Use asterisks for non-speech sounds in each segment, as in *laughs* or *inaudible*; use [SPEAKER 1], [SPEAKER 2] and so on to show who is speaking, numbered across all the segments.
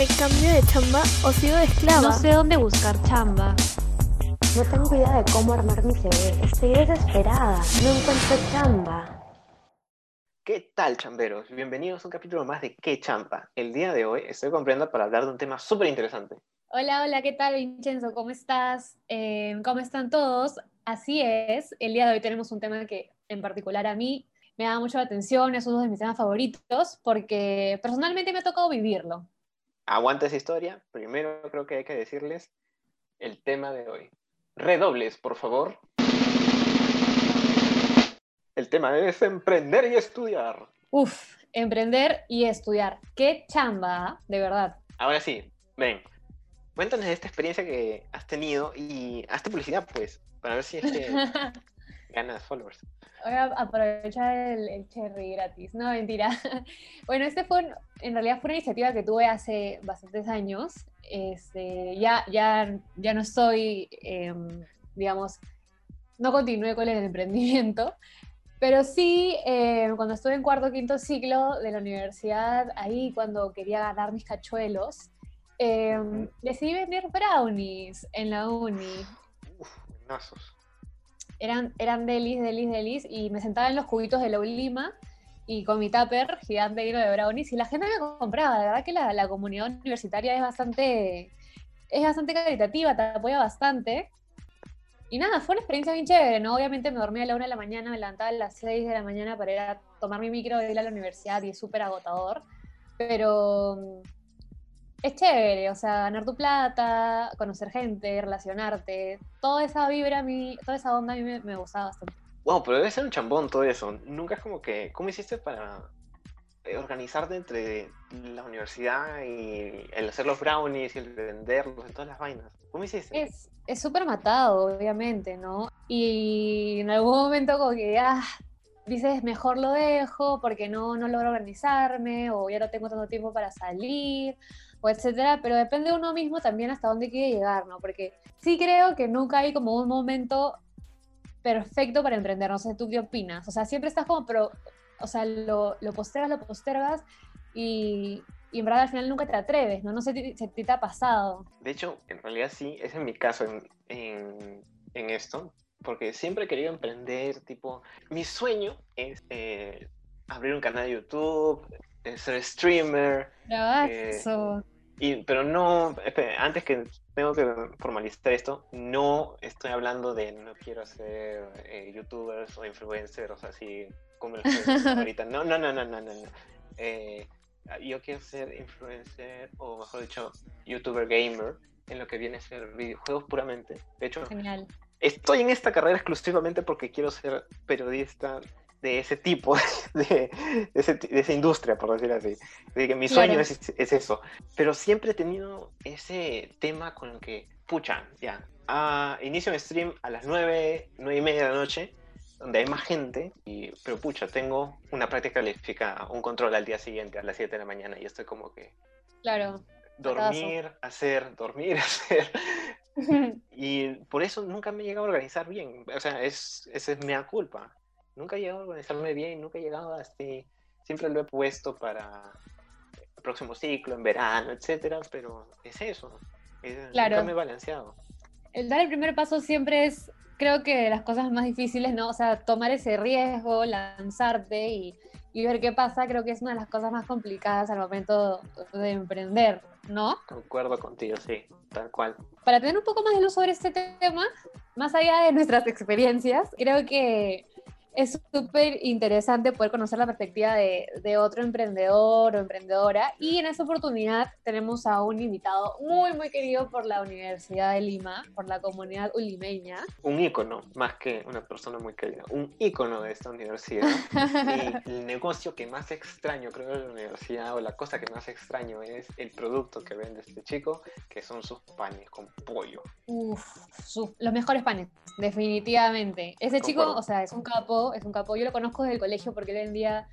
[SPEAKER 1] ¿Me cambio de chamba o sigo de esclava?
[SPEAKER 2] No sé dónde buscar chamba.
[SPEAKER 3] No tengo idea de cómo armar mi CV. Estoy desesperada. No encuentro chamba.
[SPEAKER 4] ¿Qué tal, chamberos? Bienvenidos a un capítulo más de ¿Qué champa? El día de hoy estoy con Brenda para hablar de un tema súper interesante.
[SPEAKER 2] Hola, hola, ¿qué tal, Vincenzo? ¿Cómo estás? Eh, ¿Cómo están todos? Así es, el día de hoy tenemos un tema que en particular a mí me da mucho la atención, es uno de mis temas favoritos porque personalmente me ha tocado vivirlo.
[SPEAKER 4] Aguanta esa historia. Primero creo que hay que decirles el tema de hoy. Redobles, por favor. El tema es emprender y estudiar.
[SPEAKER 2] Uf, emprender y estudiar. Qué chamba, de verdad.
[SPEAKER 4] Ahora sí, ven. Cuéntanos de esta experiencia que has tenido y hazte publicidad, pues, para ver si es que *laughs* ganas followers.
[SPEAKER 2] Voy a aprovechar el, el cherry gratis. No, mentira. *laughs* Bueno, este fue, un- en realidad fue una iniciativa que tuve hace bastantes años. Este, ya, ya, ya no soy, em, digamos, no continué con el emprendimiento, pero sí, eh, cuando estuve en cuarto o quinto ciclo de la universidad, ahí cuando quería ganar mis cachuelos, em, decidí vender brownies en la uni
[SPEAKER 4] Uf, buenazos.
[SPEAKER 2] Eran, eran delis, delis, delis, y me sentaba en los cubitos de la Lima y con mi tupper gigante lleno de brownies, y la gente me compraba. De verdad que la, la comunidad universitaria es bastante, es bastante caritativa, te apoya bastante. Y nada, fue una experiencia bien chévere, ¿no? Obviamente me dormía a la una de la mañana, me levantaba a las 6 de la mañana para ir a tomar mi micro e ir a la universidad y es súper agotador. Pero es chévere, o sea, ganar tu plata, conocer gente, relacionarte, toda esa vibra a mí, toda esa onda a mí me, me gustaba bastante.
[SPEAKER 4] Wow, pero debe ser un chambón todo eso. Nunca es como que, ¿cómo hiciste para eh, organizarte entre la universidad y el hacer los brownies y el venderlos y todas las vainas? ¿Cómo hiciste?
[SPEAKER 2] Es es súper matado, obviamente, ¿no? Y en algún momento como que, ah, dices, mejor lo dejo porque no, no logro organizarme o ya no tengo tanto tiempo para salir o etcétera, pero depende de uno mismo también hasta dónde quiere llegar, ¿no? Porque sí creo que nunca hay como un momento perfecto para emprender, no sé, ¿tú qué opinas? O sea, siempre estás como, pero, o sea, lo, lo postergas, lo postergas y, y en verdad al final nunca te atreves, ¿no? No sé si te ha pasado.
[SPEAKER 4] De hecho, en realidad sí, es mi caso en, en- en esto, porque siempre he querido emprender, tipo, mi sueño es eh, abrir un canal de YouTube, ser streamer, Eh,
[SPEAKER 2] Bravazo.
[SPEAKER 4] y, pero no, antes que tengo que formalizar esto, no estoy hablando de no quiero ser eh, youtubers o influencers así como los *laughs* influencers ahorita. No, no, no, no, no, no. no. Eh, yo quiero ser influencer o mejor dicho, youtuber gamer en lo que viene a ser videojuegos puramente. De hecho,
[SPEAKER 2] Genial.
[SPEAKER 4] estoy en esta carrera exclusivamente porque quiero ser periodista de ese tipo, *laughs* de, de, ese- de esa industria, por decir así. De que mi sueño
[SPEAKER 2] Claro.
[SPEAKER 4] es, es eso. Pero siempre he tenido ese tema con el que, pucha, ya, ah, inicio mi stream a las 9, 9 y media de la noche, donde hay más gente, y, pero pucha, tengo una práctica calificada, un control al día siguiente a las 7 de la mañana, y estoy como que
[SPEAKER 2] Claro.
[SPEAKER 4] dormir, hacer, dormir, *laughs* hacer. *laughs* Y por eso nunca me he llegado a organizar bien. O sea, es, esa es mi culpa. Nunca he llegado a organizarme bien, nunca he llegado así. Siempre lo he puesto para el próximo ciclo, en verano, etcétera, pero es eso. Es-
[SPEAKER 2] Claro.
[SPEAKER 4] Nunca me he balanceado.
[SPEAKER 2] El dar el primer paso siempre es, creo que las cosas más difíciles, ¿no? O sea, tomar ese riesgo, lanzarte y, y ver qué pasa, creo que es una de las cosas más complicadas al momento de emprender, ¿no?
[SPEAKER 4] Concuerdo contigo, sí, tal cual.
[SPEAKER 2] Para tener un poco más de luz sobre este tema, más allá de nuestras experiencias, creo que es súper interesante poder conocer la perspectiva de, de otro emprendedor o emprendedora. Y en esta oportunidad tenemos a un invitado muy, muy querido por la Universidad de Lima, por la comunidad ulimeña.
[SPEAKER 4] Un ícono, más que una persona muy querida, un ícono de esta universidad. *laughs* Y el negocio que más extraño, creo, de la universidad, o la cosa que más extraño es el producto que vende este chico, que son sus panes con pollo.
[SPEAKER 2] Uf, los mejores panes, definitivamente. Ese chico, o sea, es un capo, es un capo. Yo lo conozco desde el colegio porque él vendía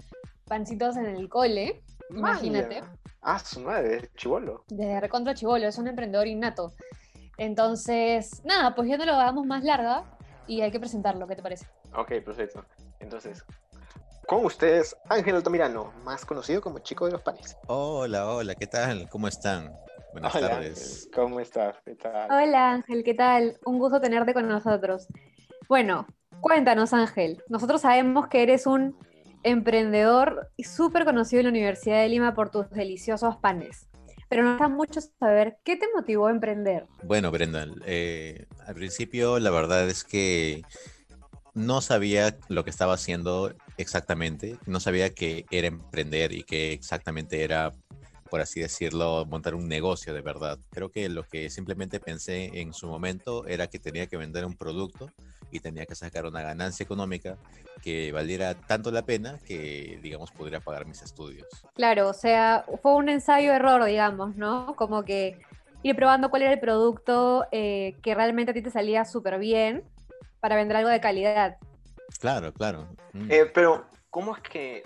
[SPEAKER 2] pancitos en el cole. Imagínate.
[SPEAKER 4] Ah, su madre, chivolo.
[SPEAKER 2] desde recontra chivolo, es un emprendedor innato. Entonces, nada, pues ya no lo hagamos más larga y hay que presentarlo, ¿qué te parece?
[SPEAKER 4] Ok, perfecto. Entonces, Con ustedes, Ángel Altamirano, más conocido como Chico de los Panes.
[SPEAKER 5] Hola, hola, ¿qué tal? ¿Cómo están? Buenas
[SPEAKER 4] Hola,
[SPEAKER 5] tardes.
[SPEAKER 4] Ángel, ¿cómo estás? ¿Qué tal?
[SPEAKER 2] Hola Ángel, ¿qué tal? Un gusto tenerte con nosotros. Bueno, cuéntanos Ángel, nosotros sabemos que eres un emprendedor súper conocido en la Universidad de Lima por tus deliciosos panes. Pero nos da mucho saber qué te motivó a emprender.
[SPEAKER 5] Bueno, Brendan, eh, al principio la verdad es que no sabía lo que estaba haciendo exactamente, no sabía que era emprender y que exactamente era, por así decirlo, montar un negocio de verdad. Creo que lo que simplemente pensé en su momento era que tenía que vender un producto y tenía que sacar una ganancia económica que valiera tanto la pena que, digamos, podría pagar mis estudios.
[SPEAKER 2] Claro, o sea, fue un ensayo-error, digamos, ¿no? Como que ir probando cuál era el producto eh, que realmente a ti te salía súper bien para vender algo de calidad.
[SPEAKER 5] Claro, claro. Mm.
[SPEAKER 4] Eh, pero, ¿cómo es que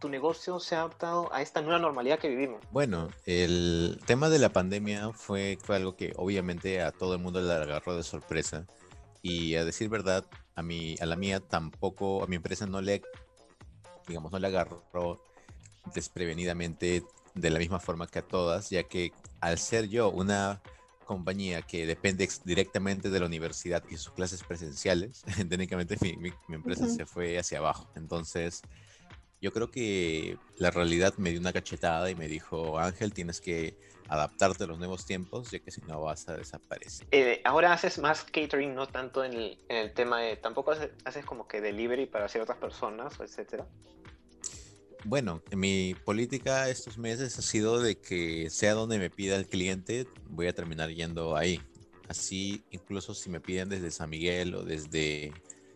[SPEAKER 4] tu negocio se ha adaptado a esta nueva normalidad que vivimos?
[SPEAKER 5] Bueno, el tema de la pandemia fue, fue algo que obviamente a todo el mundo le agarró de sorpresa. Y a decir verdad, a, mi, a la mía tampoco, a mi empresa no le, digamos, no le agarró desprevenidamente de la misma forma que a todas, ya que al ser yo una compañía que depende directamente de la universidad y sus clases presenciales, *laughs* técnicamente mi, mi- mi empresa se fue hacia abajo. Entonces, yo creo que la realidad me dio una cachetada y me dijo, Ángel, tienes que adaptarte a los nuevos tiempos, ya que si no vas a desaparecer.
[SPEAKER 4] Eh, ahora haces más catering, no tanto en el, en el tema de. Tampoco haces, haces como que delivery para ciertas personas, etcétera.
[SPEAKER 5] Bueno, mi política estos meses ha sido de que sea donde me pida el cliente, voy a terminar yendo ahí. Así, incluso si me piden desde San Miguel o desde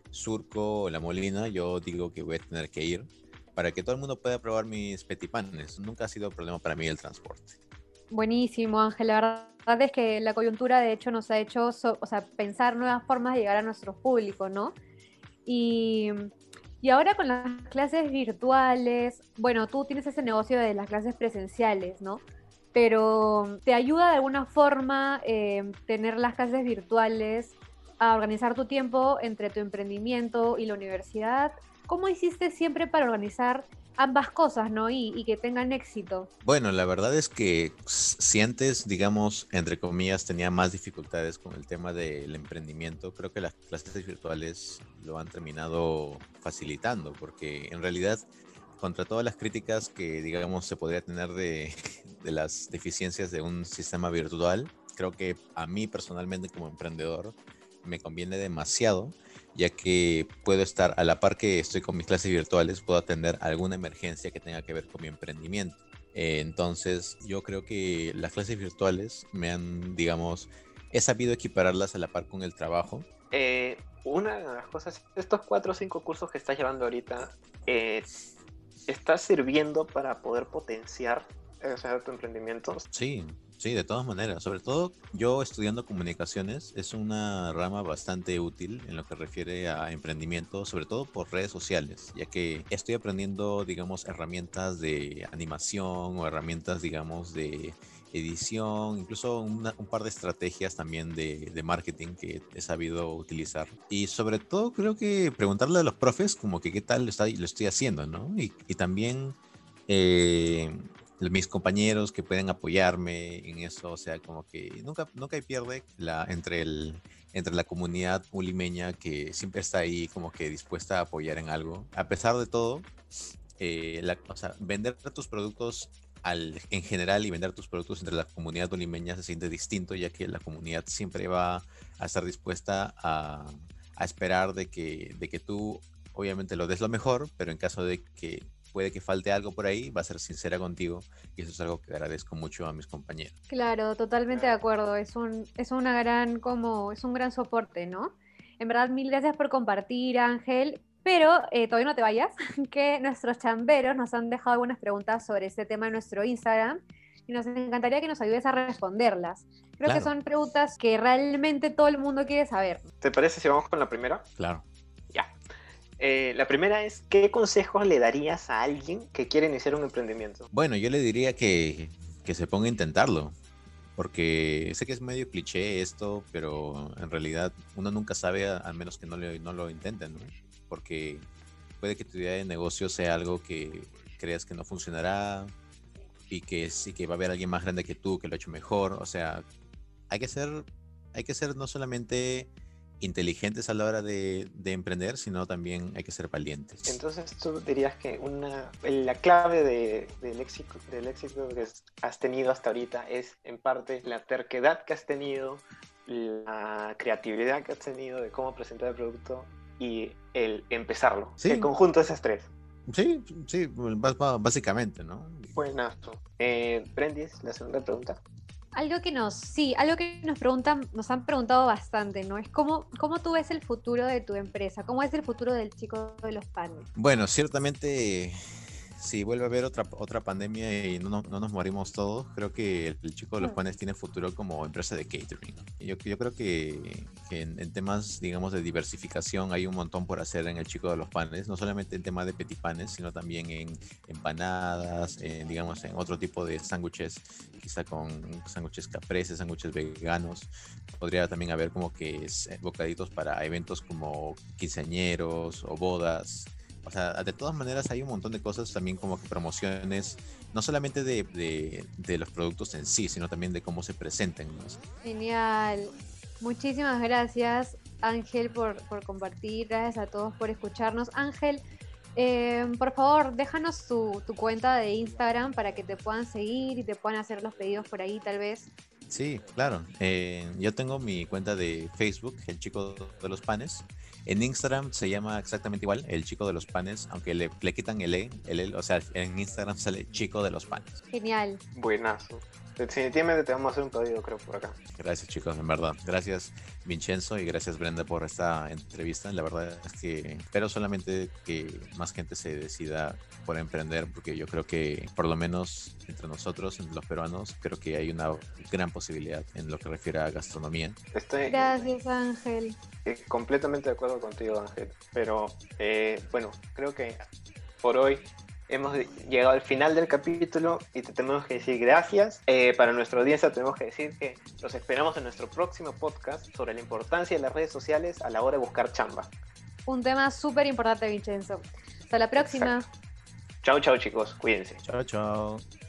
[SPEAKER 5] Surco o La Molina, yo digo que voy a tener que ir para que todo el mundo pueda probar mis petipanes. Nunca ha sido problema para mí el transporte.
[SPEAKER 2] Buenísimo, Ángel. La verdad es que la coyuntura, de hecho, nos ha hecho o sea, pensar nuevas formas de llegar a nuestros públicos, ¿no? Y, y ahora con las clases virtuales, bueno, tú tienes ese negocio de las clases presenciales, ¿no? Pero ¿te ayuda de alguna forma eh, tener las clases virtuales a organizar tu tiempo entre tu emprendimiento y la universidad? ¿Cómo hiciste siempre para organizar ambas cosas, ¿no? Y, y que tengan éxito.
[SPEAKER 5] Bueno, la verdad es que si antes, digamos, entre comillas, tenía más dificultades con el tema del emprendimiento, creo que las clases virtuales lo han terminado facilitando, porque en realidad, contra todas las críticas que, digamos, se podría tener de, *laughs* de las deficiencias de un sistema virtual, creo que a mí personalmente como emprendedor me conviene demasiado ya que puedo estar a la par que estoy con mis clases virtuales, puedo atender alguna emergencia que tenga que ver con mi emprendimiento. Eh, entonces, yo creo que las clases virtuales me han, digamos, he sabido equipararlas a la par con el trabajo.
[SPEAKER 4] Eh, una de las cosas, estos cuatro o cinco cursos que estás llevando ahorita, eh, ¿estás sirviendo para poder potenciar o sea, tu emprendimiento?
[SPEAKER 5] Sí, sí, de todas maneras. Sobre todo yo estudiando comunicaciones es una rama bastante útil en lo que refiere a emprendimiento, sobre todo por redes sociales, ya que estoy aprendiendo, digamos, herramientas de animación o herramientas, digamos, de edición, incluso un par de estrategias también de, marketing que he sabido utilizar. Y sobre todo creo que preguntarle a los profes como que qué tal lo, está- lo estoy haciendo, ¿no? Y, y también... eh, mis compañeros que pueden apoyarme en eso, o sea, como que nunca, nunca hay pierde la, entre, el, entre la comunidad ulimeña que siempre está ahí como que dispuesta a apoyar en algo. A pesar de todo, eh, la, o sea, vender tus productos al, en general y vender tus productos entre la comunidad ulimeña se siente distinto, ya que la comunidad siempre va a estar dispuesta a, a esperar de que, de que tú obviamente lo des lo mejor, pero en caso de que puede que falte algo por ahí, va a ser sincera contigo y eso es algo que agradezco mucho a mis compañeros.
[SPEAKER 2] Claro, totalmente de acuerdo. Es un, es una gran, como, es un gran soporte, ¿no? En verdad, mil gracias por compartir, Ángel. Pero eh, todavía no te vayas, *laughs* que nuestros chamberos nos han dejado algunas preguntas sobre este tema en nuestro Instagram y nos encantaría que nos ayudes a responderlas. Creo
[SPEAKER 5] Claro.
[SPEAKER 2] que son preguntas que realmente todo el mundo quiere saber.
[SPEAKER 4] ¿Te parece si vamos con la primera?
[SPEAKER 5] Claro.
[SPEAKER 4] Eh, la primera es, ¿qué consejos le darías a alguien que quiere iniciar un emprendimiento?
[SPEAKER 5] Bueno, yo le diría que, que se ponga a intentarlo, porque sé que es medio cliché esto, pero en realidad uno nunca sabe a, a menos que no, le, no lo intenten, ¿no? Porque puede que tu idea de negocio sea algo que creas que no funcionará y que sí que va a haber alguien más grande que tú que lo ha hecho mejor. O sea, hay que ser, hay que ser no solamente inteligentes a la hora de, de emprender, sino también hay que ser valientes.
[SPEAKER 4] Entonces tú dirías que una, la clave de, del, éxito, del éxito que has tenido hasta ahorita es en parte la terquedad que has tenido, la creatividad que has tenido de cómo presentar el producto y el empezarlo.
[SPEAKER 5] Sí.
[SPEAKER 4] El conjunto de esas tres.
[SPEAKER 5] Sí, sí, bá- básicamente, ¿no?
[SPEAKER 4] Buenazo. Eh, Brendis, la segunda pregunta.
[SPEAKER 2] Algo que nos, sí, algo que nos preguntan, nos han preguntado bastante, ¿no? Es cómo, cómo tú ves el futuro de tu empresa, cómo es el futuro del chico de los panes.
[SPEAKER 5] Bueno, ciertamente, si vuelve a haber otra, otra pandemia y no, nos- no nos morimos todos, creo que el, el chico de los panes tiene futuro como empresa de catering. Yo, yo creo que, que en, en temas, digamos, de diversificación hay un montón por hacer en el chico de los panes, no solamente en tema de petit panes, sino también en empanadas, en, digamos, en otro tipo de sándwiches, quizá con sándwiches capreses, sándwiches veganos. Podría también haber como que es, eh, bocaditos para eventos como quinceañeros o bodas. O sea, de todas maneras hay un montón de cosas también como que promociones, no solamente de, de- de los productos en sí, sino también de cómo se presenten. ¿no?
[SPEAKER 2] Genial. Muchísimas gracias, Ángel, por, por compartir. Gracias a todos por escucharnos. Ángel, eh, por favor, déjanos tu, tu cuenta de Instagram para que te puedan seguir y te puedan hacer los pedidos por ahí, tal vez.
[SPEAKER 5] Sí, claro. Eh, yo tengo mi cuenta de Facebook, El Chico de los Panes. En Instagram se llama exactamente igual, El Chico de los Panes, aunque le, le quitan el E, el E, o sea, en Instagram *laughs* sale Chico de los Panes.
[SPEAKER 2] Genial.
[SPEAKER 4] Buenazo. Definitivamente te vamos a hacer un pedido, creo, por acá.
[SPEAKER 5] Gracias chicos, en verdad. Gracias Vincenzo y gracias Brenda por esta entrevista. La verdad es que espero solamente que más gente se decida por emprender, porque yo creo que por lo menos entre nosotros, entre los peruanos, creo que hay una gran posibilidad en lo que refiere a gastronomía.
[SPEAKER 4] Estoy
[SPEAKER 2] Gracias, Ángel.
[SPEAKER 4] eh, completamente de acuerdo contigo, Ángel. Pero eh, bueno, creo que por hoy hemos llegado al final del capítulo y te tenemos que decir gracias. Eh, para nuestra audiencia tenemos que decir que los esperamos en nuestro próximo podcast sobre la importancia de las redes sociales a la hora de buscar chamba.
[SPEAKER 2] Un tema súper importante, Vincenzo. Hasta la próxima.
[SPEAKER 4] Chao, chao chicos, cuídense.
[SPEAKER 5] Chao, chao.